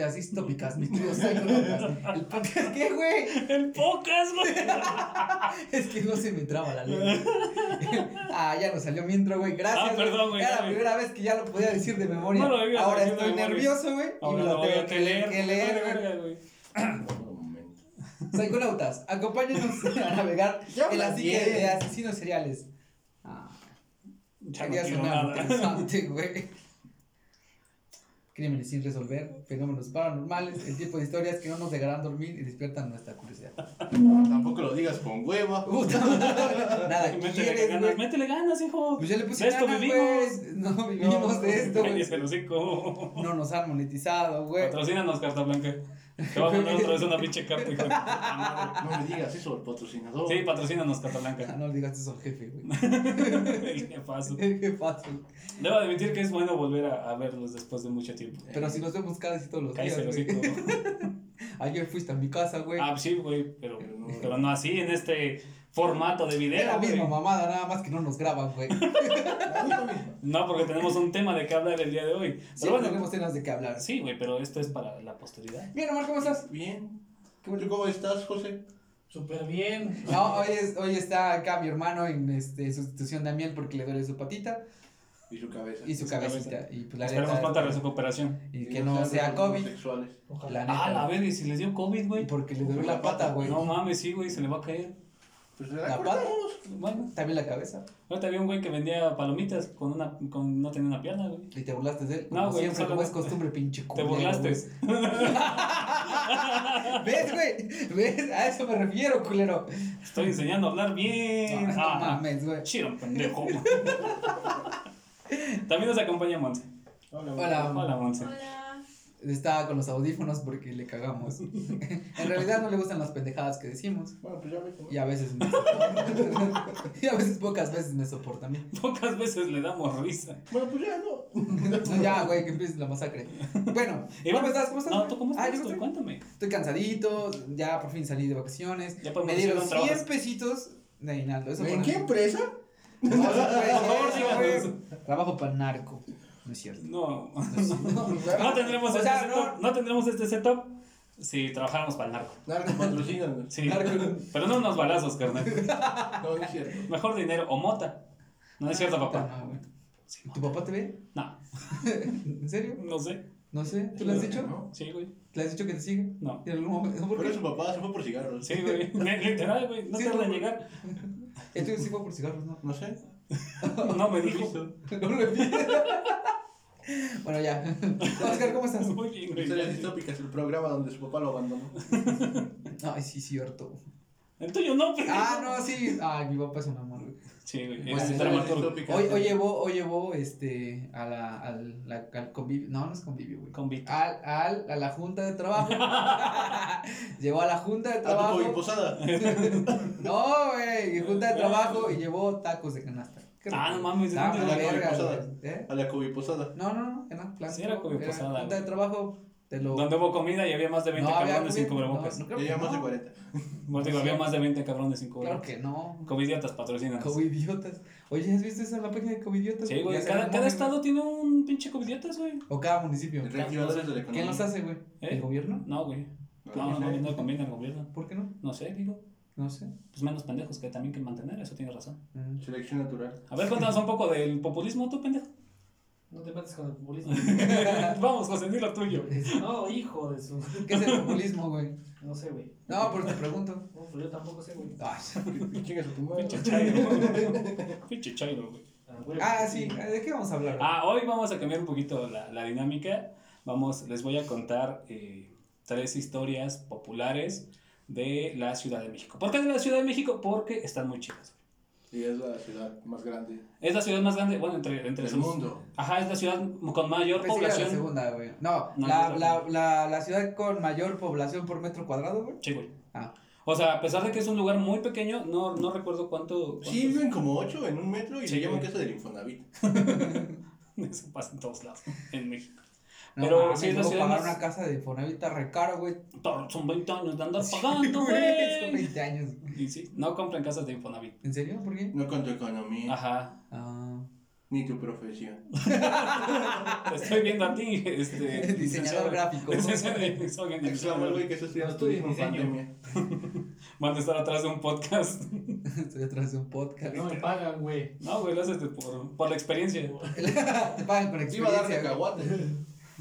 de así tópicas, mis queridos psiconautas. ¿El podcast qué, güey? El pocas, güey. Es que no se me traba la lengua. ah, ya nos salió mi intro, güey. Gracias. Ah, perdón, güey, Era la primera vez que ya lo podía decir de memoria. No lo digas Ahora así estoy memoria. nervioso, güey. Y me lo tengo a que leer, que leer, güey. Psiconautas, acompáñenos a navegar psique bien. de asesinos seriales. Ah, Ya no nada. interesante, güey. Crímenes sin resolver, fenómenos paranormales, el tipo de historias que no nos dejarán dormir y despiertan nuestra curiosidad. Tampoco lo digas con hueva. Puta madre, Nada, Métele ¿quieres, ganas, métele ganas, hijo. Pues ya le puse esto ganas, vivimos. No vivimos de esto, güey. No nos han monetizado, güey. Patrocínanos, Carta Blanca. Te voy a poner otra vez una pinche carta, hijo de puta madre. No me digas eso al patrocinador. Sí, patrocínanos, Carta Ah. No le digas eso al jefe, güey. Qué fácil. Qué fácil. Debo admitir que es bueno volver a, a verlos después de mucho tiempo. Pero si nos vemos cada todos los días, Cállese el. Ayer fuiste a mi casa, güey. Ah, sí, güey, pero, Pero no. pero no así, en este formato de Es video, la misma güey. mamada, nada más que no nos graban, güey. La. No, porque tenemos un tema de qué hablar el día de hoy. Sí, Pero bueno, tenemos temas de qué hablar. sí, güey, pero esto es para la posteridad. Bien, Omar, ¿cómo estás? Bien. Qué bueno. ¿Tú cómo estás, José? Súper bien. No, hoy, es, hoy está acá mi hermano en este, sustitución de Amiel porque le duele su patita Y su cabeza. y su Su cabecita. cabeza. Y pues la Esperemos neta, pronta recuperación. Y Y que no sea COVID. Ojalá. La neta. Ah, la verga, y si les dio COVID, Y güey. porque le duele la pata, güey. No mames, sí, güey, se le va a caer. Pues La la pata. Bueno, También la cabeza. ahorita había un güey que vendía palomitas con una, con, no tenía una pierna, güey. Y te burlaste de él. No, Como güey, siempre, como es costumbre, pinche Te culero, burlaste. güey. ¿Ves, güey? ¿Ves? A eso me refiero, culero. Estoy enseñando a hablar bien. No, no Ah, mames, güey. Chido, pendejo. También nos acompaña Monse. Hola. Hola. Hola, Monse. Hola. Estaba con los audífonos porque le cagamos. en realidad no le gustan las pendejadas que decimos. Bueno, pues ya me Y a veces me soporta. y a veces, pocas veces me soporta a mí. Pocas veces le damos risa. Bueno, pues ya no. ya, güey, que empiece la masacre. Bueno, Y ¿cómo bueno, estás? ¿Cómo estás? No, ¿tú cómo Ah, estás? Cuéntame. Estoy cansadito, ya por fin salí de vacaciones. Ya podemos Me dieron decir dónde 100 trabajas. pesitos de aguinaldo. Eso ¿En por- qué empresa? No, no. Trabajo para narco. No es cierto. No. No es cierto. No tendremos O este sea, setup. No. tendremos este setup si trabajáramos para el narco. Narco patrocinan. Sí. Narco. Pero no unos balazos, carnal. No, no es cierto. Mejor dinero o mota. No es cierto, papá. No, güey. Sí, ¿Tu papá te ve? No, ¿En serio? no sé. No sé. ¿Tú le has dicho? ¿No? Sí, güey. ¿Le has dicho que te sigue? No. ¿En algún momento? ¿Por Pero su papá se fue por cigarros. Sí, güey. Literal, güey. No Sí, tarda en no. llegar. Esto sí fue por cigarros, ¿no? No sé. No me dijo. No lo vi. Bueno, ya. Oscar, ¿cómo estás? Muy bien, güey. Historias distópicas, el programa donde su papá lo abandonó. Ay, sí, cierto. El tuyo no, pero. Ah, no, sí. Ay, mi papá es un amor, güey. Sí, güey. Bueno, Es dramaturgo. distópicas. Hoy, hoy llevó, hoy llevó, este, a la, al, la, al convivio, no, no es convivio, güey. Al, al, a la junta de trabajo. llevó a la junta de A tu trabajo. Posada. No, güey, junta de trabajo y llevó tacos de canasta. Ah, no mames, ¿de Ah, dónde la era? verga, Posada. güey. ¿Eh? A la COVID posada. No, no, no, era plan. Sí, era COVID posada, Junta de trabajo, te lo. Donde hubo comida y había más de 20 No, había cabrones sin cubrebocas. no, no, lleva más de no. 40. Bueno, digo, había más de 20 cabrones sin Claro cubrebocas. que no. Covidiotas patrocinan. Covidiotas. Oye, ¿has visto esa la página de Covidiotas? Sí, güey. Cada, cada estado tiene un pinche covidiotas, güey. O cada municipio. De la economía. ¿Quién los hace, güey? ¿Eh? ¿El gobierno? No, güey. No, No, no, no no, no conviene al gobierno. ¿Por qué no? No sé, digo. No sé. Pues menos pendejos que también que mantener, eso tienes razón. Mm. Selección natural. A ver, cuéntanos un poco del populismo, tú, pendejo. No te metas con el populismo. Vamos, José, di lo tuyo. No, hijo de su. ¿Qué es el populismo, güey? No sé, güey. No, pero te pregunto. No, pues yo tampoco sé, güey. Ay. Chingas a tu madre. Pinche chairo. Pinche chairo, güey. Ah, güey. Ah, sí. ¿De qué vamos a hablar? Ah, hoy vamos a cambiar un poquito la, la dinámica. Vamos, les voy a contar eh, tres historias populares de la Ciudad de México. ¿Por qué de la Ciudad de México? Porque están muy chidas. Y es la ciudad más grande Es la ciudad más grande, bueno, entre, entre del sus- mundo. Ajá, es la ciudad con mayor Pensé era la población. segunda, güey. No, No, la, la, la, la ciudad con mayor población por metro cuadrado, güey. Sí, güey. Ah. O sea, a pesar de que es un lugar muy pequeño, no, no recuerdo cuánto. Sí, viven como 8 en un metro y Sí, le llaman casa del Infonavit. Eso pasa en todos lados, en México. No, Pero mames, sí es la ciudad pagar más- una casa de Infonavit está re caro, güey. Son 20 años de andar pagando, Son güey. 20 años. Y sí, no compren casas de Infonavit. ¿En serio? ¿Por qué? No con tu economía. Ajá. Ah. Ni tu profesión. Te estoy viendo a ti, este. Diseñador gráfico. Güey que estudiando diseño. pandemia. Van a estar atrás de un podcast. Estoy atrás de un podcast. No me pagan, güey. No, güey, lo haces por, por la experiencia. Te pagan con Te iba a dar experiencia. cacahuate.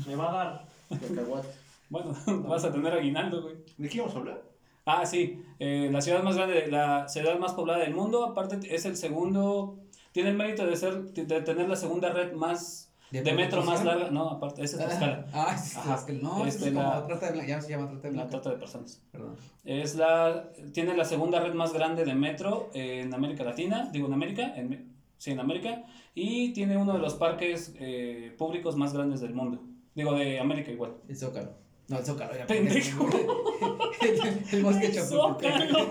Me va a dar. Cacahuate. Bueno, vas a tener aguinaldo, güey. ¿De qué íbamos a hablar? Ah, sí, eh, la ciudad más grande, la ciudad más poblada del mundo, aparte es el segundo, tiene el mérito de ser, de tener la segunda red más, de, metro más larga, no, aparte, esa es Tlaxcala, Ah, sí, Ajá. Tlaxcala. No, Este, es como la- trata de. Ya se llama trata de la trata de personas. Perdón. Es la, tiene la segunda red más grande de metro en América Latina, digo en América, en, sí, en América, y tiene uno de los parques eh, públicos más grandes del mundo, digo de América igual. El Zócalo. No, el Zócalo. ya Pendejo. el, el bosque. Zócalo.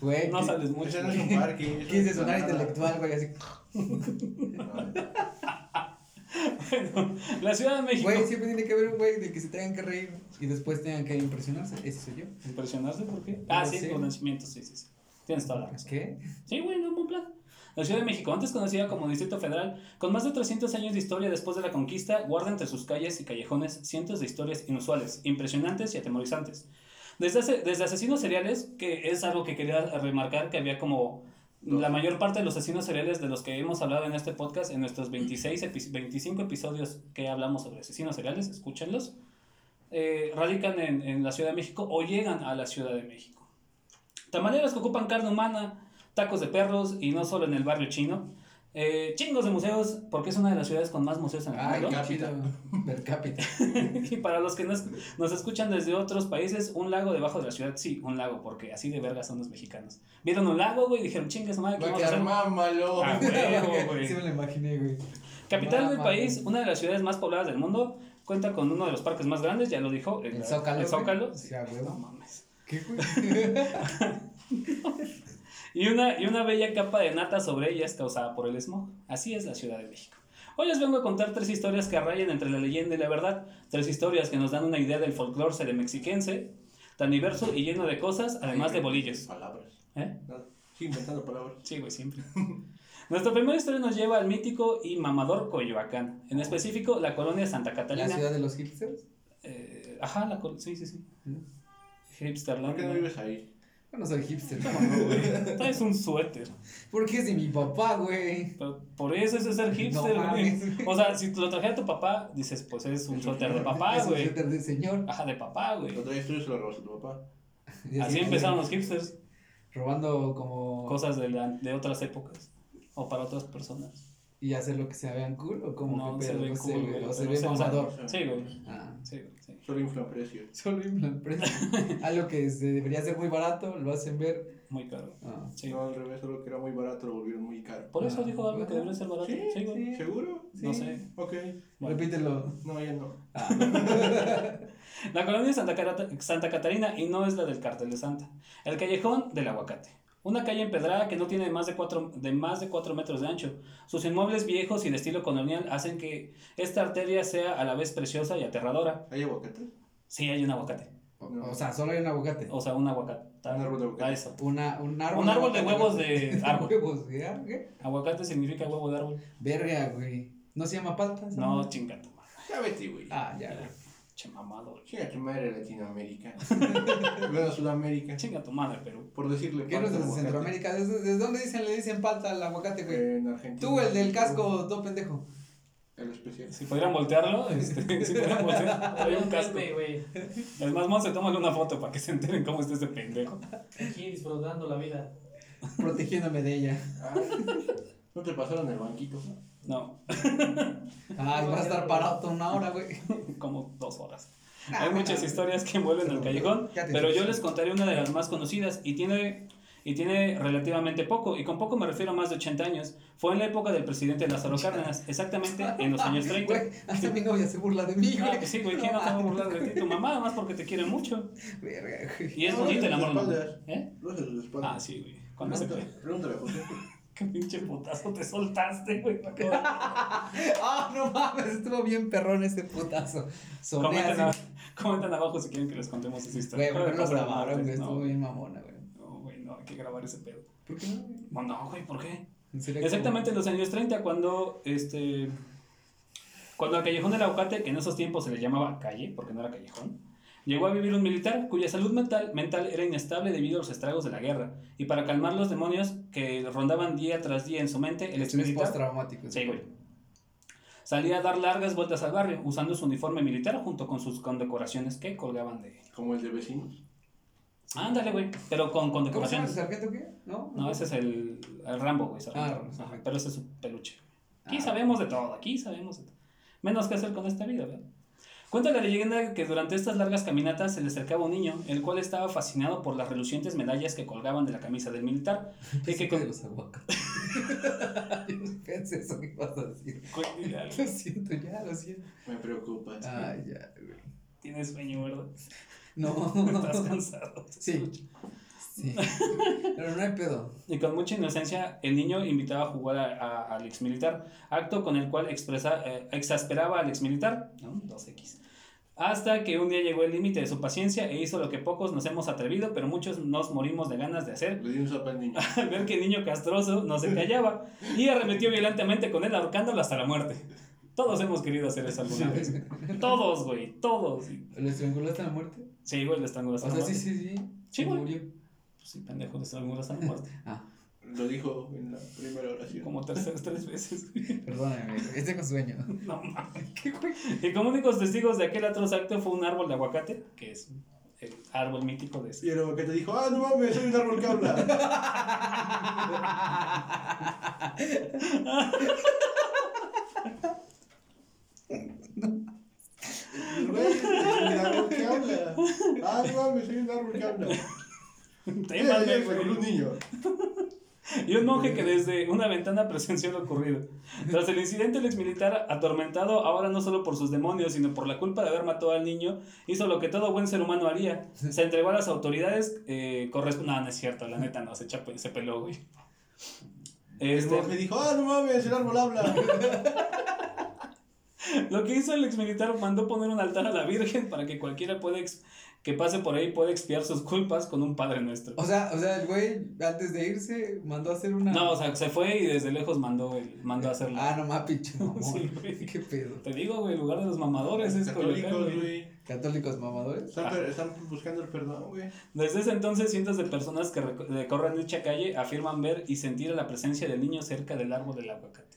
Güey, No sales mucho. Ese no es un parque. eso quise sonar nada. intelectual, güey, así. No. Bueno, la Ciudad de México. Güey, siempre tiene que haber un güey de que se tengan que reír y después tengan que impresionarse. Ese soy yo. ¿Impresionarse por qué? Ah, No sí, sé. con nacimiento, sí, sí, sí. Tienes toda la razón. ¿Qué? Sí, güey, no. La Ciudad de México, antes conocida como Distrito Federal, con más de 300 años de historia después de la conquista, guarda entre sus calles y callejones cientos de historias inusuales, impresionantes y atemorizantes. Desde, hace- desde asesinos seriales, que es algo que quería remarcar, que había como la mayor parte de los asesinos seriales de los que hemos hablado en este podcast, en nuestros 26, epi- 25 episodios que hablamos sobre asesinos seriales, escúchenlos, eh, radican en, en la Ciudad de México o llegan a la Ciudad de México. Tamaleras que ocupan carne humana, tacos de perros y no solo en el barrio chino. Eh, chingos de museos, porque es una de las ciudades con más museos en el mundo. Per cápita. Y para los que nos, nos escuchan desde otros países, un lago debajo de la ciudad, sí, un lago, porque así de vergas son los mexicanos. Vieron un lago, güey, y dijeron, chingas, madre, ¿qué vamos a hacer? mámalo. Ah, güey. Sí me lo imaginé, güey. Capital del país, una de las ciudades más pobladas del mundo, cuenta con uno de los parques más grandes, ya lo dijo, El Zócalo. El Zócalo. Sí, a huevo. No mames. ¿Qué, güey? Y una, y una bella capa de nata sobre ellas causada por el smog. Así es la Ciudad de México. Hoy les vengo a contar tres historias que rayan entre la leyenda y la verdad. Tres historias que nos dan una idea del folclore mexiquense, tan diverso y lleno de cosas, además de bolillos. Palabras. ¿Eh? Nada. Sigue inventando palabras. Sí, güey, siempre. Nuestra primera historia nos lleva al mítico y mamador Coyoacán, en específico la colonia Santa ¿La Catalina. ciudad de los hipsters? Eh, ajá, la col- sí, sí, sí. Hipsterland. ¿Por qué no vives ahí? Yo no soy hipster. Traes un suéter. Porque es de mi papá, güey. Pero por eso es ser hipster, No güey. o sea, si te lo trajera tu papá, dices, pues es un suéter de papá, es un güey. suéter de señor. Ajá, de papá, güey. Lo traes tú y se lo robas a tu papá. Así empezaron los hipsters. Robando como... Cosas de, la- de otras épocas. O para otras personas. ¿Y hacer lo que se vean cool o como No, que se ve No sé, cool, güey, O se ve se- o sea, mamador. Sí, güey. Ah, Sí, güey. Sí. Solo infla precios. solo infla el precio. Algo que se debería ser muy barato, lo hacen ver. Muy caro. Ah. Sí. No, al revés, solo que era muy barato, lo volvieron muy caro. Por eso Ah, dijo algo que debería ser barato. ¿Sí? Sí, güey. Sí. ¿Seguro? No sé. Ok. Bueno. Repítelo. No, ya no. La colonia de Santa, Santa Catarina y no es la del cartel de Santa. El callejón del aguacate. Una calle empedrada que no tiene más de 4 de más de cuatro metros de ancho. Sus inmuebles viejos y de estilo colonial hacen que esta arteria sea a la vez preciosa y aterradora. ¿Hay aguacate? Sí, hay un aguacate. O, No. o sea, solo hay un aguacate. O sea, un aguacate. Un árbol de aguacate. Ah, eso. Una, un árbol. Un árbol de aguacate. huevos de árbol. huevos, ¿ya? ¿Qué? Aguacate significa huevo de árbol. Verga, güey. ¿No se llama palta? No, madre? chinga tu madre. Ya vete, güey. Ah, ya, güey. Che mamador. Chinga tu madre Latinoamérica. bueno, Sudamérica. Chinga tu madre, Perú. Por decirle ¿Qué no es parte de aguacate. Centroamérica? ¿Desde, desde dónde dicen, le dicen palta al aguacate, güey? En Argentina. Tú, el del casco, todo pendejo. El especial. Si pudieran voltearlo, este, si pudieran voltear, trae un casco. Meme, güey. Es más, Monse, tómale una foto para que se enteren cómo está este pendejo. Aquí disfrutando la vida. Protegiéndome de ella. Ay, ¿No te pasaron el banquito? No, Ay, va a estar parado toda una hora, güey. como dos horas. Ah, Hay muchas historias que envuelven el callejón, pero yo les contaré una de las más conocidas y tiene, y tiene relativamente poco, y con poco me refiero a más de 80 años. Fue en la época del presidente Lázaro Cárdenas, exactamente en los años 30. Güey, hasta mi novia se burla de mí, Ah, güey. pues sí, güey, ¿quién no te va a burlar de ti? Tu mamá, además porque te quiere mucho. Verga, güey. Y es No, bonito el amor. espaldas. ¿Eh? De espaldas. Ah, sí, güey. Cuando se Pregúntale, José. Qué pinche putazo te soltaste, güey. Ah, no mames, estuvo bien perrón ese putazo. Soné Comenten, así. a- comenten abajo si quieren que les contemos esa historia. Güey, ¿por qué no los Pero grabaron, güey? Estuvo bien mamona, güey. No, güey, no, hay que grabar ese pedo. ¿Por qué no, güey? No, güey, ¿por qué? Como- Exactamente en los años 30, cuando este. Cuando al callejón del aguacate, que en esos tiempos se le llamaba calle, porque no era callejón, llegó a vivir un militar cuya salud mental, mental era inestable debido a los estragos de la guerra. Y para calmar los demonios que rondaban día tras día en su mente, el ex militar postraumático. Sí, güey. salía a dar largas vueltas al barrio usando su uniforme militar junto con sus condecoraciones que colgaban de. Como el de vecinos. Ándale, güey, pero con ¿Cómo se llama? condecoraciones. ¿Sargento qué? ¿No? No, ese es el, el Rambo, güey. sargento. Ah, pero ese es su peluche. Aquí Ah. sabemos de todo, aquí sabemos de todo. Menos que hacer con esta vida, ¿verdad? Cuenta la leyenda que durante estas largas caminatas se le acercaba un niño, el cual estaba fascinado por las relucientes medallas que colgaban de la camisa del militar. Y que con- de los aguacates. Pensé eso que ibas a decir. Lo siento, ya, lo siento. Me preocupas. Ay, ya, güey. Tienes sueño, ¿verdad? No. Estás cansado. Sí. escucho. Sí. Pero no hay pedo. Y con mucha inocencia, el niño invitaba a jugar a- a- al exmilitar, acto con el cual expresa, eh, exasperaba al exmilitar, ¿no? 2X. Hasta que un día llegó el límite de su paciencia e hizo lo que pocos nos hemos atrevido, pero muchos nos morimos de ganas de hacer, Le di un sopa al niño. al ver que el niño castroso no se callaba y arremetió violentamente con él, ahorcándolo hasta la muerte. Todos hemos querido hacer eso alguna vez. Todos, güey, todos. ¿Lo estrangulaste a la muerte? Sí, güey, le estrangulaste O a la sea, sí, muerte. sí, sí. Sí, Se güey. Pues sí, pendejo, le estrangulaste a la muerte. Ah, Lo dijo en la primera oración. Como terceras tres veces, perdóname. Es de sueño. No mames. ¿Qué, güey? Y como únicos testigos de aquel atroz acto fue un árbol de aguacate, que es el árbol mítico de Y el aguacate dijo, ah, no mames, soy un árbol que habla. Güey, soy un árbol que habla. Ah, no mames, soy un árbol que habla. Eh, de- eh, con un niño. Y un monje que desde una ventana presenció lo ocurrido. Tras el incidente, el exmilitar, atormentado ahora no solo por sus demonios, sino por la culpa de haber matado al niño, hizo lo que todo buen ser humano haría. Se entregó a las autoridades. Eh, corresp- no, no es cierto, la neta no, se, se peló, güey. El Este, monje dijo, ah, no mames, el árbol habla. Lo que hizo el exmilitar mandó poner un altar a la Virgen para que cualquiera pueda ex- que pase por ahí pueda expiar sus culpas con un Padre Nuestro. O sea, o sea, el güey, antes de irse, mandó a hacer una. No, o sea, se fue y desde lejos mandó, el- mandó a hacerlo. Ah, no más, pinche mamón. Sí, güey. ¿Qué pedo? Te digo, güey, el lugar de los mamadores es Católicos, güey. ¿Católicos mamadores? Están, están buscando el perdón, güey. Desde ese entonces, cientos de personas que reco- recorren dicha calle afirman ver y sentir la presencia del niño cerca del árbol del aguacate.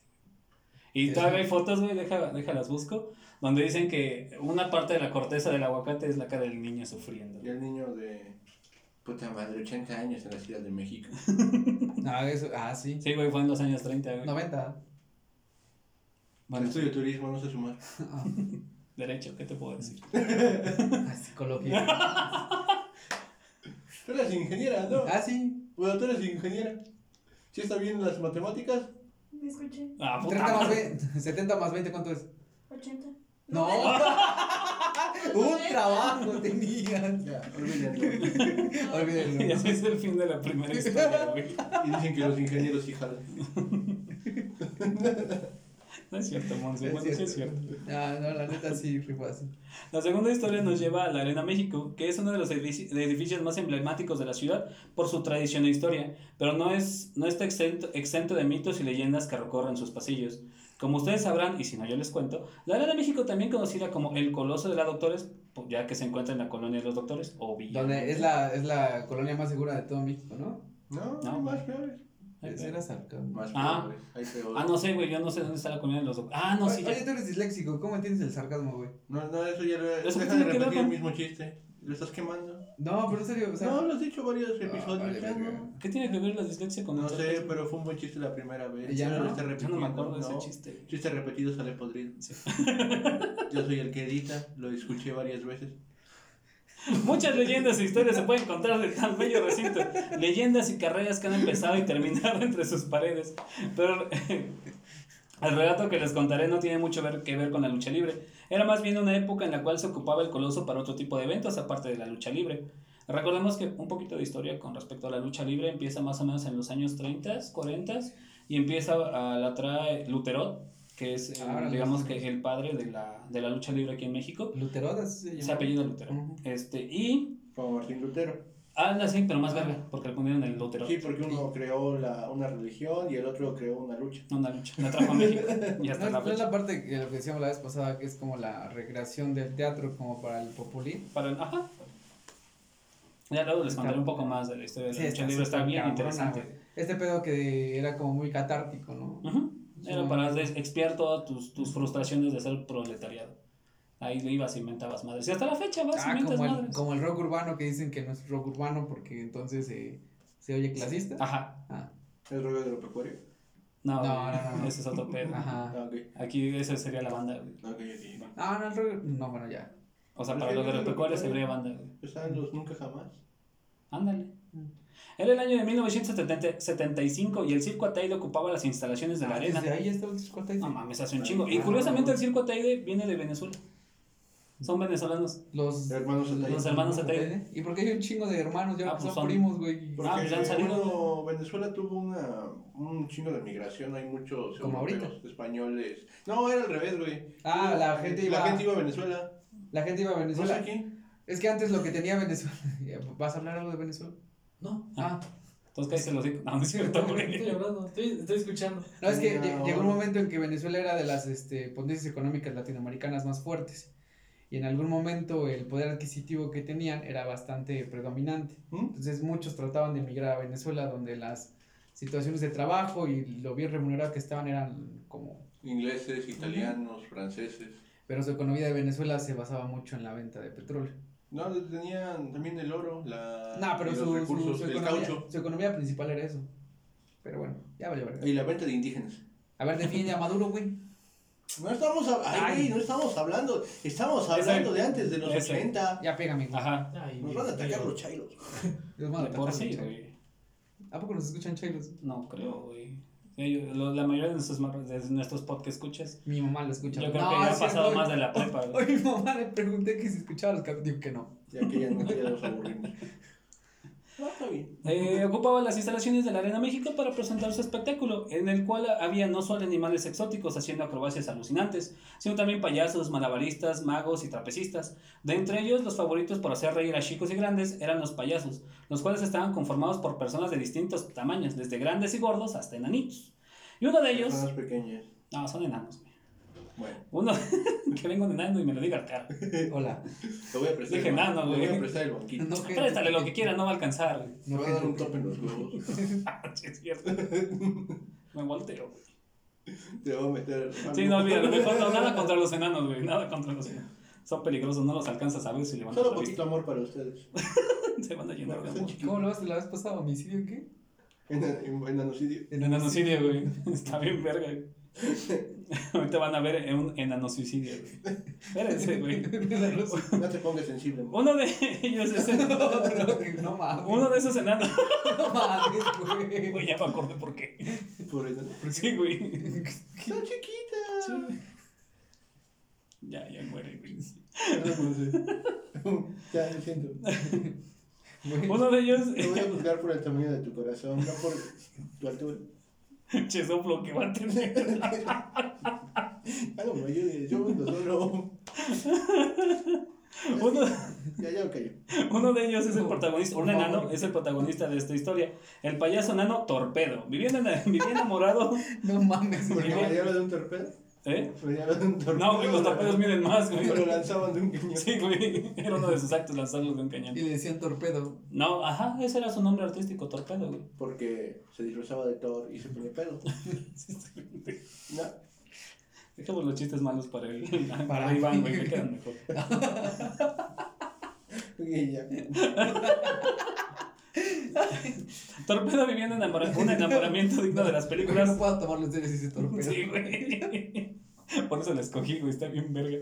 Y todavía hay fotos, güey, deja, déjalas busco, donde dicen que una parte de la corteza del aguacate es la cara del niño sufriendo. Y el niño de puta madre, 80 años en la Ciudad de México. No, eso, ah, sí. Sí, güey, fue en los años 30, güey. 90. Bueno, Estudio turismo, no sé sumar. Ah, derecho, ¿qué te puedo decir? ah, psicología. Tú eres ingeniera, ¿no? Ah, sí. Bueno, tú eres ingeniera. ¿Sí está bien las matemáticas? Me escuché. Ah, puta 30 más madre. 20, 70 más 20, ¿cuánto es? 80. No. Un trabajo tenían. Ya, olvídenlo. Y Olvídenlo. así es el fin de la primera historia, güey. Y dicen que los ingenieros sí jalan. No es cierto, Monse, bueno, sí es cierto. Ah, no, la neta sí, fue fácil. La segunda historia nos lleva a la Arena México, que es uno de los edificios más emblemáticos de la ciudad por su tradición e historia, pero no, es, no está exento, exento de mitos y leyendas que recorren sus pasillos. Como ustedes sabrán, y si no yo les cuento, la Arena México, también conocida como el Coloso de la Doctores, po- ya que se encuentra en la colonia de los Doctores, o Villa. Donde es la, es la colonia más segura de todo México, ¿no? No, No, más era sarcasmo. Más Ah. Ah, no sé, güey, yo no sé dónde está la colonia de los Doctores. Ah, no, sí, Oye, tú eres disléxico, ¿cómo entiendes el sarcasmo, güey? No, no, eso ya lo ¿Eso qué Deja de repetir el mismo chiste. Lo estás quemando. No, pero en serio, o sea. No, lo has dicho varios episodios. vale, ya verga. no. ¿Qué tiene que ver la dislexia con No el sé, sarcasmo? pero fue un buen chiste la primera vez. Ya no, repitiendo. no me acuerdo de ese chiste. Chiste repetido sale podrido. Sí. Yo soy el que edita, lo escuché varias veces. Muchas leyendas e historias se pueden encontrar de tan bello recinto. Leyendas y carreras que han empezado y terminado entre sus paredes. Pero el relato que les contaré no tiene mucho ver- que ver con la lucha libre. Era más bien una época en la cual se ocupaba el coloso para otro tipo de eventos aparte de la lucha libre. Recordemos que un poquito de historia con respecto a la lucha libre empieza más o menos en los años 30, 40 y empieza a la trae Luterot, que es eh, Ah, digamos que el padre de la, de la lucha libre aquí en México. Luterod, así se Se apellida Lutero. Ujú. Este, y Como Martín Lutero. Anda, sí, pero más verga, porque le ponieron el útero. Sí, porque uno creó la, una religión y el otro creó una lucha. Una lucha. La trajo a México. Y No, hasta la no es fecha. la parte que lo que decíamos la vez pasada, que es como la recreación del teatro como para el populí. Para el- ajá. Ya luego les contaré un poco más de la historia de la Sí, lucha libre. Está bien interesante. güey. Este pedo que era como muy catártico, ¿no? Ujú. Era Sí. para expiar todas tus, tus frustraciones de ser proletariado. Ahí le ibas y inventabas madres. Y hasta la fecha vas y Ah, inventas como el, madres. como el rock urbano que dicen que no es rock urbano porque entonces eh, se oye clasista. Ajá. Ah, El rollo agropecuario. No, No, no, no. ese es otro pedo. ajá. Ah, ok. Aquí esa sería la banda, güey. Va. Ah, no, el rock. No, bueno, ya. O sea, para los no, agropecuarios no, no. habría banda, güey. Estaban los nunca jamás. Ándale. Mm. Era el año de 1975 y el circo Ataide ocupaba las instalaciones de la Ah, arena. Desde ahí está el disco Ataide. No mames, hace un chingo. Y curiosamente no. el circo Ataide viene de Venezuela. Son venezolanos. Los Hermanos Ataide. Los hermanos Ataide. ¿Y por qué hay un chingo de hermanos? Ya Ah, pues son, son- primos, güey. Porque Ah, pues ya han salido. bueno, Venezuela tuvo una, un chingo de migración, hay muchos Como ahorita. españoles. No, era al revés, güey. Ah, la gente iba- La gente iba a Venezuela. La gente iba a ¿No sé Venezuela. aquí? Es que antes lo que tenía Venezuela. ¿Vas a hablar algo de Venezuela? No, Ah, Entonces cállate los hijos. No, no es cierto, estoy hablando, estoy, estoy escuchando. no, es que No. llegó un momento en que Venezuela era de las este, potencias económicas latinoamericanas más fuertes. Y en algún momento el poder adquisitivo que tenían era bastante predominante. ¿Mm? Entonces muchos trataban de emigrar a Venezuela donde las situaciones de trabajo y lo bien remunerado que estaban eran como... Ingleses, italianos, franceses. Pero su economía de Venezuela se basaba mucho en la venta de petróleo. No, tenían también el oro, la, No, pero y su, los su- recursos, su el economía, caucho su economía principal era eso. Pero bueno, ya vale verga. y la venta de indígenas. A ver, define a Maduro, güey. No estamos, ay, Ay. no estamos hablando, estamos hablando de antes de los Ese. 80. Ya pégame. Ajá. Ay, Nos van a atacar los chairos. Los van a atacar, sí, güey. güey. ¿A poco nos escuchan chairos? No creo, güey. La mayoría de nuestros, de nuestros podcasts escuchas. Mi mamá lo escucha. Yo creo No, que ya ha pasado hoy- más de la prepa, güey. Hoy mi mamá le pregunté que si escuchaba los capítulos. Digo que no. Ya que ya no ya los aburrimos. No, está bien. Eh, ocupaba las instalaciones de la Arena México para presentar su espectáculo, en el cual había no solo animales exóticos haciendo acrobacias alucinantes, sino también payasos, malabaristas, magos y trapecistas. De entre ellos, los favoritos por hacer reír a chicos y grandes eran los payasos, los cuales estaban conformados por personas de distintos tamaños, desde grandes y gordos hasta enanitos. Y uno de ellos... Personas pequeñas. No, son enanos. Güey. Bueno, Uno que venga un enano y me lo diga al cara. Hola. te voy a prestar, Dije el, nano, te voy güey. a prestar el banquito. No, que- Préstale lo que quiera, no va a alcanzar. güey. Te No, voy a dar un tope en los huevos. Ah, sí, es cierto. Me volteo, güey. Te voy a meter. Sí, no olvídalo, mejor no, nada contra los enanos, güey, nada contra los enanos. Son peligrosos, no los alcanzas a ver si levantas Solo poquito amor para ustedes. Se van a llenar de amor. chiquitos. ¿Cómo lo vas la vez pasada? ¿Homicidio qué? En, en, en anocidio. Enanocidio, güey. Está bien verga, güey. Ahorita van a ver en un enanocidio, güey. Espérense, güey. No te pongas sensible. Uno de ellos es el- no, no mames. Uno de esos enanos. No mames, güey. Güey, ya me acordé por qué. Por eso. Sí, güey. Son chiquitas. Ya, ya muere, güey. No, no sé. Ya, lo siento. Uno de ellos, Te voy a juzgar por el tamaño de tu corazón, no por tu altura. che soplo que va a tener. No me ayudes, yo vengo solo. Uno, Ya, ya, ok. uno de ellos es el protagonista, un por enano es el protagonista de esta historia. El payaso enano Torpedo. Vivía, en- vivía enamorado. No mames, me habla de un torpedo. ¿Eh? Un torpedo. No, güey, los torpedos miden más, güey. Lo lanzaban de un cañón. Sí, güey. Era uno de sus actos lanzarlos de un cañón. Y le decían torpedo. No, ajá, ese era su nombre artístico, Torpedo, güey. Porque se disfrazaba de Thor y se ponía pedo. No. Dejamos los chistes malos para el para, Para Iván, güey, me quedan mejor. Ya. Torpedo viviendo enamora- un enamoramiento digno de las películas. no puedo tomarlo en serio si torpedo. Sí, güey. Por eso lo escogí, güey, está bien verga.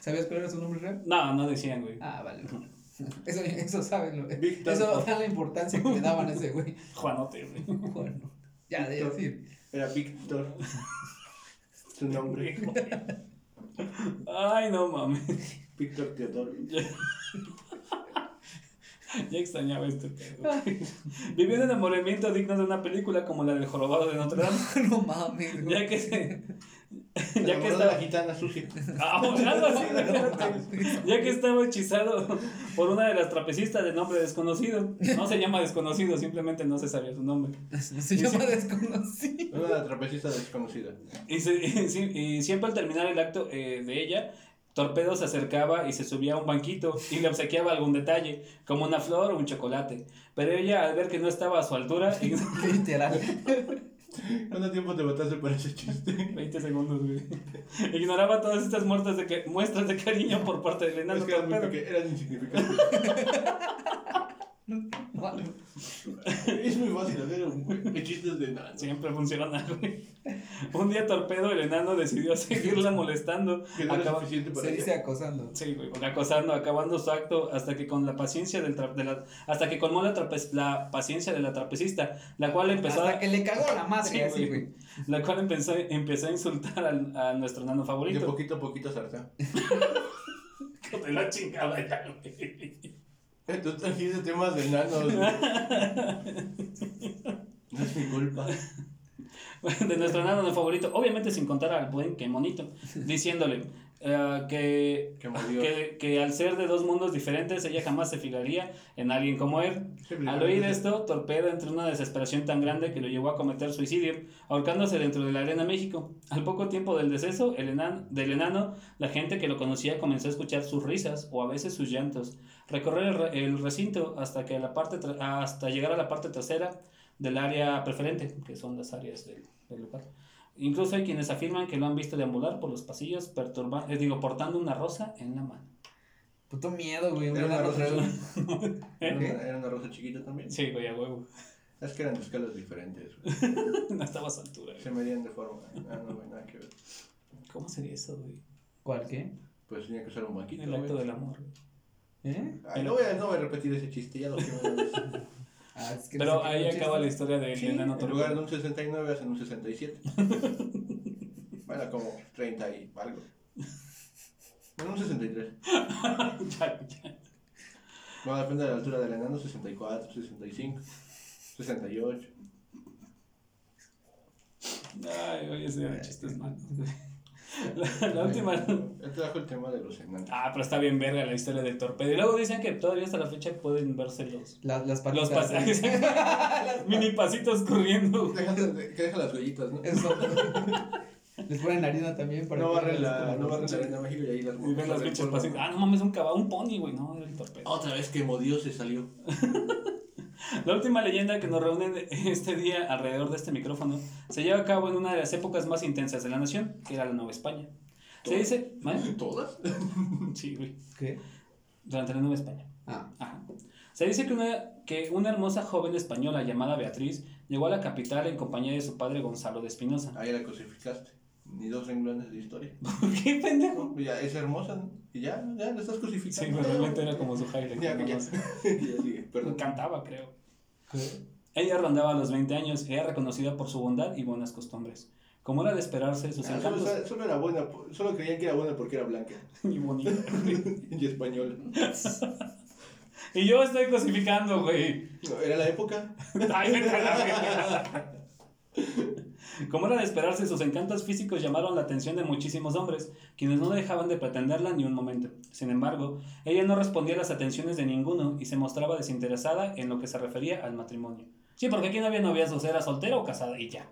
¿Sabías cuál era su nombre real? No, no decían, güey. Ah, vale. Eso, eso saben. lo- Víctor. Eso da la importancia que le daban a ese güey. Juanote, güey. Bueno, ya de decir. Era Víctor. Su nombre. Ay, no mames. Víctor Teodoro. Ya extrañaba este pedo. Vivió un enamoramiento digno de una película como la del jorobado de Notre Dame. No mames, güey. Ya que se, ya que estaba... la gitana sucia. Ah, algo así, imagínate. Ya que estaba hechizado por una de las trapecistas de nombre desconocido. No se llama desconocido, simplemente no se sabía su nombre. Se llama desconocido. Una trapecista desconocida. Y, se- y y siempre al terminar el acto eh, de ella, Torpedo se acercaba y se subía a un banquito y le obsequiaba algún detalle, como una flor o un chocolate. Pero ella, al ver que no estaba a su altura, Literal. ¿Cuánto tiempo te botaste por ese chiste? 20 segundos, güey. Ignoraba todas estas muestras de, que- muestras de cariño por parte del enano Es que eran, muy Torpedo. peque- eran insignificantes. es muy fácil hacer un- chistes de nada. Siempre funciona, güey. Un día Torpedo, el enano, decidió seguirla molestando. No Acaba- Se ella. dice acosando. Sí, güey, acosando, acabando su acto hasta que con la paciencia del tra- de la, hasta que colmó la, trape- la paciencia de la trapecista, la cual empezó Hasta a, que le cagó la madre, Sí, así, güey. la cual empezó, empezó a insultar al- a, nuestro enano De favorito. poquito a poquito sarta. De la chingada ya, güey. Tú trajiste temas de enanos. güey. No es mi culpa. de nuestro enano favorito, obviamente sin contar al buen que monito, diciéndole eh, que, Que que, que al ser de dos mundos diferentes, ella jamás se fijaría en alguien como él. Al oír esto, Torpedo entró en una desesperación tan grande que lo llevó a cometer suicidio, ahorcándose dentro de la Arena México. Al poco tiempo del deceso el enan- del enano, la gente que lo conocía comenzó a escuchar sus risas o a veces sus llantos. Recorrer el, el recinto hasta, que la parte hasta llegar a la parte trasera del área preferente, que son las áreas del, del lugar. Incluso hay quienes afirman que lo han visto deambular por los pasillos, perturba eh, digo, portando una rosa en la mano. Puto miedo, güey. Era una rosa trae- Era una, rosa chiquita también. Sí, güey, a huevo. Es que eran escalas diferentes. güey. no estaba a su altura. güey. Se medían de forma. Ah, no, güey, nada que ver. ¿Cómo sería eso, güey? ¿Cuál qué? Pues tenía que usar un banquito. El acto güey. del amor. güey. ¿Eh? Ay, no, voy a, no voy a repetir ese chiste, ya lo. Ah, es que Pero ahí acaba la historia del Sí, enano en lugar de un 69 hacen un 67. bueno, como 30 y algo. Bueno, un 63. ya, ya. No, depende de la altura del enano, 64, 65, 68. Ay, oye, ese chistes malos. La, la última. Él trajo el tema de los enanos. Ah, pero está bien verga la historia del torpedo. Y luego dicen que todavía hasta la fecha pueden verse los, Las, las los patitas. pasajes. mini pasitos corriendo. Dejan de- que deja las huellitas, ¿no? Eso. Les ponen harina también para No barren la, no barren la arena México y ahí las Y ven las pasitos. Ah, no mames, un caballo, un pony, güey. No, era el torpedo. Otra vez que Modió se salió. La última leyenda que nos reúne este día alrededor de este micrófono se lleva a cabo en una de las épocas más intensas de la nación, que era la Nueva España. Se dice. ¿eh? ¿Todas? Sí, güey. ¿Qué? Durante la Nueva España. Ah. Ajá. Se dice que una, que una hermosa joven española llamada Beatriz llegó a la capital en compañía de su padre Gonzalo de Espinosa. Ahí la cosificaste. Ni dos renglones de historia. ¿Qué pendejo? Ya, es hermosa, ¿no? Y ya, ya la estás Sí, cosificando. pero realmente era como su highlight. Ya, ya. más. ya sigue, perdón. Cantaba, creo. Ella rondaba los 20 años era reconocida por su bondad y buenas costumbres. Como era de esperarse, sus Ah, encantos... solo era buena, solo creían que era buena porque era blanca y bonita. y española. y yo estoy cosificando, güey. No, era la época. Ay, la. Como era de esperarse, sus encantos físicos llamaron la atención de muchísimos hombres, quienes no dejaban de pretenderla ni un momento. Sin embargo, ella no respondía a las atenciones de ninguno y se mostraba desinteresada en lo que se refería al matrimonio. Sí, porque aquí no había noviazgos, era soltera o casada y ya.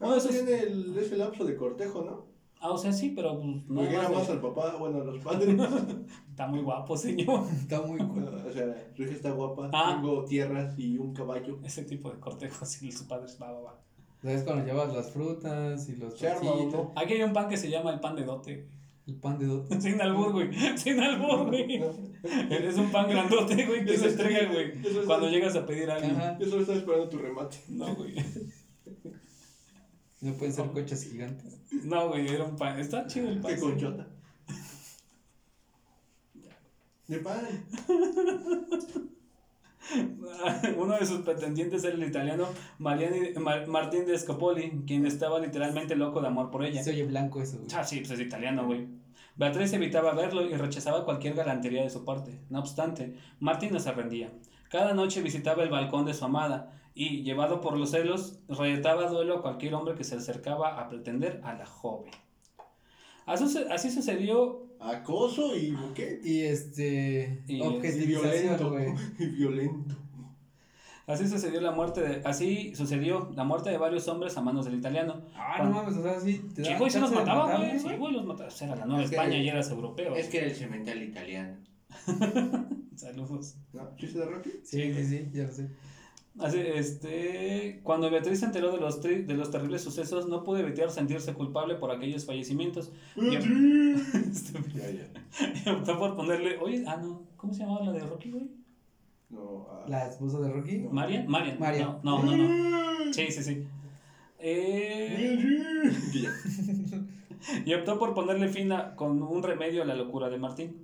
Uno de esos- tiene el, ese lapso de cortejo, ¿no? Ah, o sea, sí, pero pues, no era más más de- al papá, bueno, a los padres. Está muy guapo, señor. Está muy cool. o sea, su hija está guapa, Ah. tengo tierras y un caballo. Ese tipo de cortejos y sus padres, va, va, va. ¿Sabes cuando llevas las frutas y los no. Aquí hay un pan que se llama el pan de dote. El pan de dote. Sin albur, güey. Sin albur, güey. Es un pan grandote, güey, que Eso se entrega, güey. Cuando llegas a pedir algo. Yo solo estaba esperando tu remate. No, güey. No pueden ser coches gigantes. No, güey, era un pan. Está chido el pan. Qué conchota. De pan. Uno de sus pretendientes era el italiano Mariani- Mar- Martín de Scopoli, quien estaba literalmente loco de amor por ella. Se oye blanco eso, güey. Ah, sí, pues es italiano, güey. Beatriz evitaba verlo y rechazaba cualquier galantería de su parte. No obstante, Martín no se rendía. Cada noche visitaba el balcón de su amada y, llevado por los celos, retaba duelo a cualquier hombre que se acercaba a pretender a la joven. Así, así sucedió Acoso y ¿qué? Y este. Y- Y objetivización, violento. güey. Y violento. Así sucedió la muerte de, así sucedió la muerte de varios hombres a manos del italiano. Ah, no mames, o sea, sí. Te Sí, güey, se los mataba, güey. Sí, güey, los mataba. Era la Nueva Es España y eras europeo. Es que era el cemental italiano. Saludos. ¿No? ¿Chiste de Rocky? Sí, sí, sí, ya lo sé. Así, este, cuando Beatriz se enteró de los, tri- de los terribles sucesos, no pudo evitar sentirse culpable por aquellos fallecimientos. Y, Estúpido. Ya, ya. Y optó por ponerle, oye, ah, no, ¿cómo se llamaba la de Rocky, güey? No, ah. La esposa de Rocky. No. ¿Marian? Marian. Marian. No, no, no. no. Sí, sí, sí. Eh, y optó por ponerle fin a, con un remedio a la locura de Martín.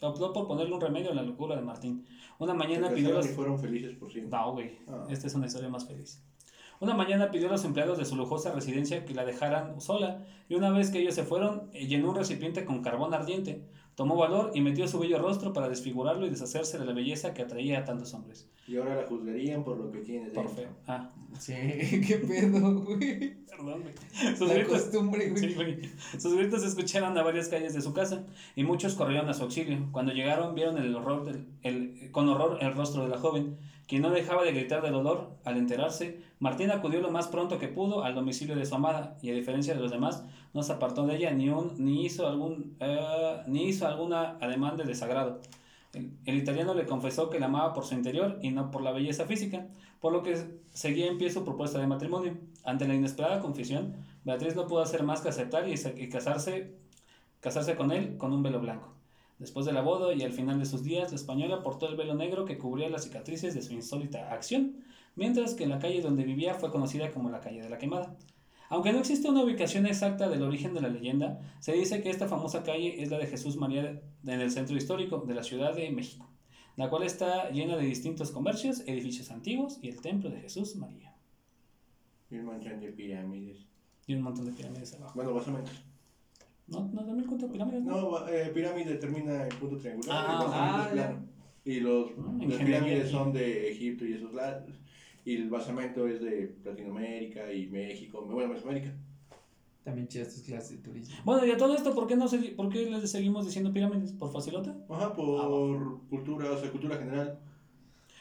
Optó por ponerle un remedio a la locura de Martín. Una mañana pidió los... fueron felices por siempre. No, güey. Ah. Esta es una historia más feliz. Una mañana pidió a los empleados de su lujosa residencia que la dejaran sola y una vez que ellos se fueron, eh, llenó un recipiente con carbón ardiente, tomó valor y metió su bello rostro para desfigurarlo y deshacerse de la belleza que atraía a tantos hombres. Y ahora la juzgarían por lo que tiene Por feo. Ah, Sí, qué pedo, güey. Perdón, güey. Sus La gritos, costumbre, güey. sí, güey. Sus gritos se escucharon a varias calles de su casa y muchos corrieron a su auxilio. Cuando llegaron vieron el horror del- el- con horror el rostro de la joven, quien no dejaba de gritar de dolor. Al enterarse, Martín acudió lo más pronto que pudo al domicilio de su amada y a diferencia de los demás, no se apartó de ella ni, un, ni, hizo, algún, eh, ni hizo alguna ademán de desagrado. El, italiano le confesó que la amaba por su interior y no por la belleza física, por lo que seguía en pie su propuesta de matrimonio. Ante la inesperada confesión, Beatriz no pudo hacer más que aceptar y, se- y casarse, casarse con él con un velo blanco. Después de la boda y al final de sus días, la española portó el velo negro que cubría las cicatrices de su insólita acción, mientras que la calle donde vivía fue conocida como la calle de la quemada. Aunque no existe una ubicación exacta del origen de la leyenda, se dice que esta famosa calle es la de Jesús María en el centro histórico de la Ciudad de México, la cual está llena de distintos comercios, edificios antiguos y el templo de Jesús María. Y un montón de pirámides. Y un montón de pirámides abajo. Bueno, basamentos. ¿No? ¿No también cuenta pirámides? No. No, eh, pirámide termina en punto triangular Ah, y ah. Y los, Mm, ingeniería. pirámides son de Egipto y esos lados. Y el basamento es de Latinoamérica y México. Bueno, Mesoamérica. También chidas tus clases de turismo. Bueno, y a todo esto, ¿por qué, no se, ¿por qué les seguimos diciendo pirámides? ¿Por facilota? Ajá, por cultura, o sea, cultura general.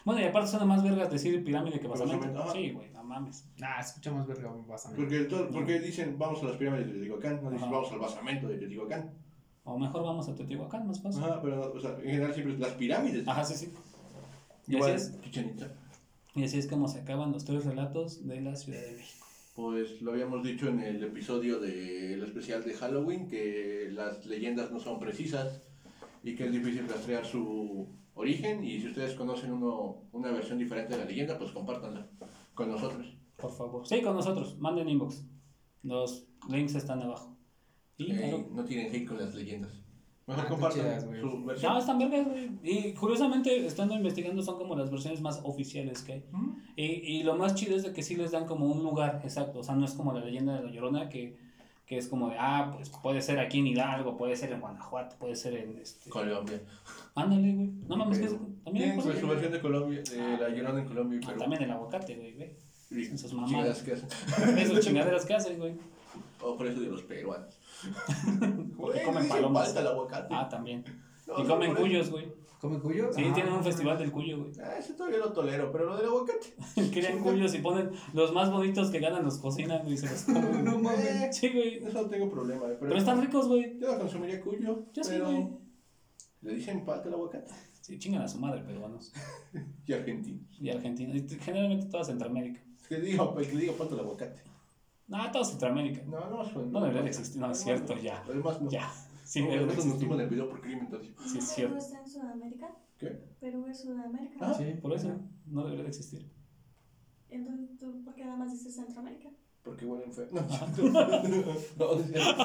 Bueno, y aparte suena más vergas decir pirámide que basamento. Basamento. Sí, güey, no mames. Ah, escucha más verga, básame. Porque, todo- porque dicen vamos a las pirámides de Teotihuacán, no dicen Ajá. vamos al basamento de Teotihuacán. O mejor vamos a Teotihuacán, más fácil. Ajá, pero o sea, en general siempre es las pirámides. Ajá, sí, sí. Y Igual, así, es, Chichén Itzá. Y así es como se acaban los tres relatos de la Ciudad de México. Pues lo habíamos dicho en el episodio del especial de Halloween, que las leyendas no son precisas y que es difícil rastrear su origen. Y si ustedes conocen uno, una versión diferente de la leyenda, pues compártanla con nosotros. Por favor. Sí, con nosotros. Manden inbox. Los links están abajo. Y Eh, claro. no tienen hate con las leyendas. Mejor Ah, compartan güey. su versión. No, están vergas, güey. Y curiosamente, estando investigando, son como las versiones más oficiales que hay. Ujú. Y, y lo más chido es de que sí les dan como un lugar exacto. O sea, no es como la leyenda de la Llorona que, que es como de, ah, pues puede ser aquí en Hidalgo, puede ser en Guanajuato, puede ser en este. Colombia. Ándale, güey. No mames, que es- también en Tienen su, versión de Colombia, de la Llorona en Colombia y Ah, Perú. también el aguacate, güey, ve. Y sus mamadas. que hacen. Esas chingaderas que hacen, güey. O por eso de los peruanos. Porque Güey, comen palomas. el aguacate. Ah, también. No, y comen eso. cuyos, güey. ¿Come cuyo? Sí, Ah. tienen un festival del cuyo, güey. Ah, ese todavía lo tolero, pero lo del aguacate. Crían cuyos y ponen los más bonitos que ganan, los cocinan, güey, y se los comen. No mames. Sí, güey. Eso no tengo problema. eh, Pero están ricos, güey. Yo consumiría cuyo. Yo sí, pero güey. Le dicen falta el aguacate. Sí, chingan a su madre, peruanos. Y argentino. Y argentinos. Y generalmente toda Centroamérica. Que digo, pues, que digo falta el aguacate. No, toda Centroamérica. No, no, son- No debería de existir. No, es cierto, ya. Además, no. Ya. Sí, no, nosotros nos toman el video por crimen, entonces. Sí, es ¿Perú cierto. está en Sudamérica? ¿Qué? Perú es Sudamérica. Ah. Sí, por eso. No debería de existir. Entonces, ¿tú por qué nada más dices Centroamérica? Porque huelen feo. No, no, es cierto.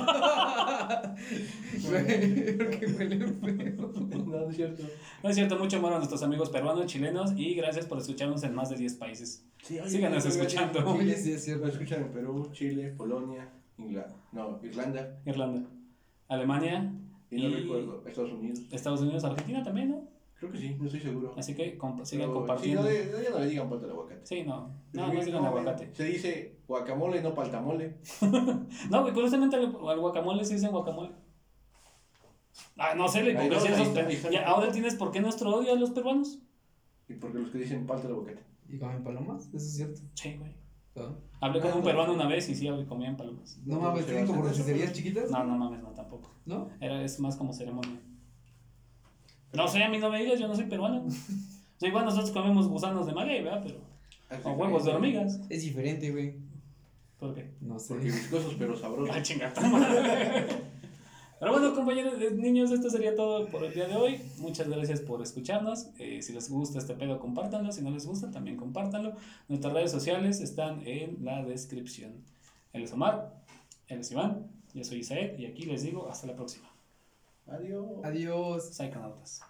Porque huele feo. No, es cierto. No es cierto, mucho amor a nuestros amigos peruanos, chilenos y gracias por escucharnos en más de 10 países. Sí, Síganos escuchando. Oye, sí, es cierto. escuchan en Perú, Chile, Polonia, Inglaterra. No, Irlanda. Irlanda, Alemania Y no Y- recuerdo. Estados Unidos. Estados Unidos, Argentina también, ¿no? Creo que sí, no estoy seguro. Así que comp- sigan Pero, compartiendo. Sí, no, ya no le digan palta al aguacate. Sí, no. No, muy no digan aguacate. Se dice guacamole, no paltamole. No, güey, curiosamente al, al guacamole se dicen guacamole. Ah, no sé, le Ahí no, hipocresía ahí esos está, pe- ahí está. Ya, ahora tienes por qué nuestro odio a los peruanos. Y porque los que dicen palta al aguacate. ¿Y comen palomas? Eso es cierto. Sí, güey. ¿No? Hablé con Ah, un no. peruano una vez y sí, comían palomas. No No, mames, tienen como roticerías chiquitas. No, no mames, no, tampoco. ¿No? Era, es más como ceremonia. No sé, a mí no me digas, yo no soy peruano. O sea, igual nosotros comemos gusanos de maguey, ¿verdad? Pero. O que- huevos de hormigas. Es diferente, güey. ¿Por qué? No sé. Porque viscosos pero sabrosos. Ah, chingata madre. Pero bueno, compañeros, eh, niños, esto sería todo por el día de hoy. Muchas gracias por escucharnos. Eh, si les gusta este pedo, compártanlo. Si no les gusta, también compártanlo. Nuestras redes sociales están en la descripción. Él es Omar, él es Iván, yo soy Isaed y aquí les digo hasta la próxima. Adiós. Adiós. Psychonautas.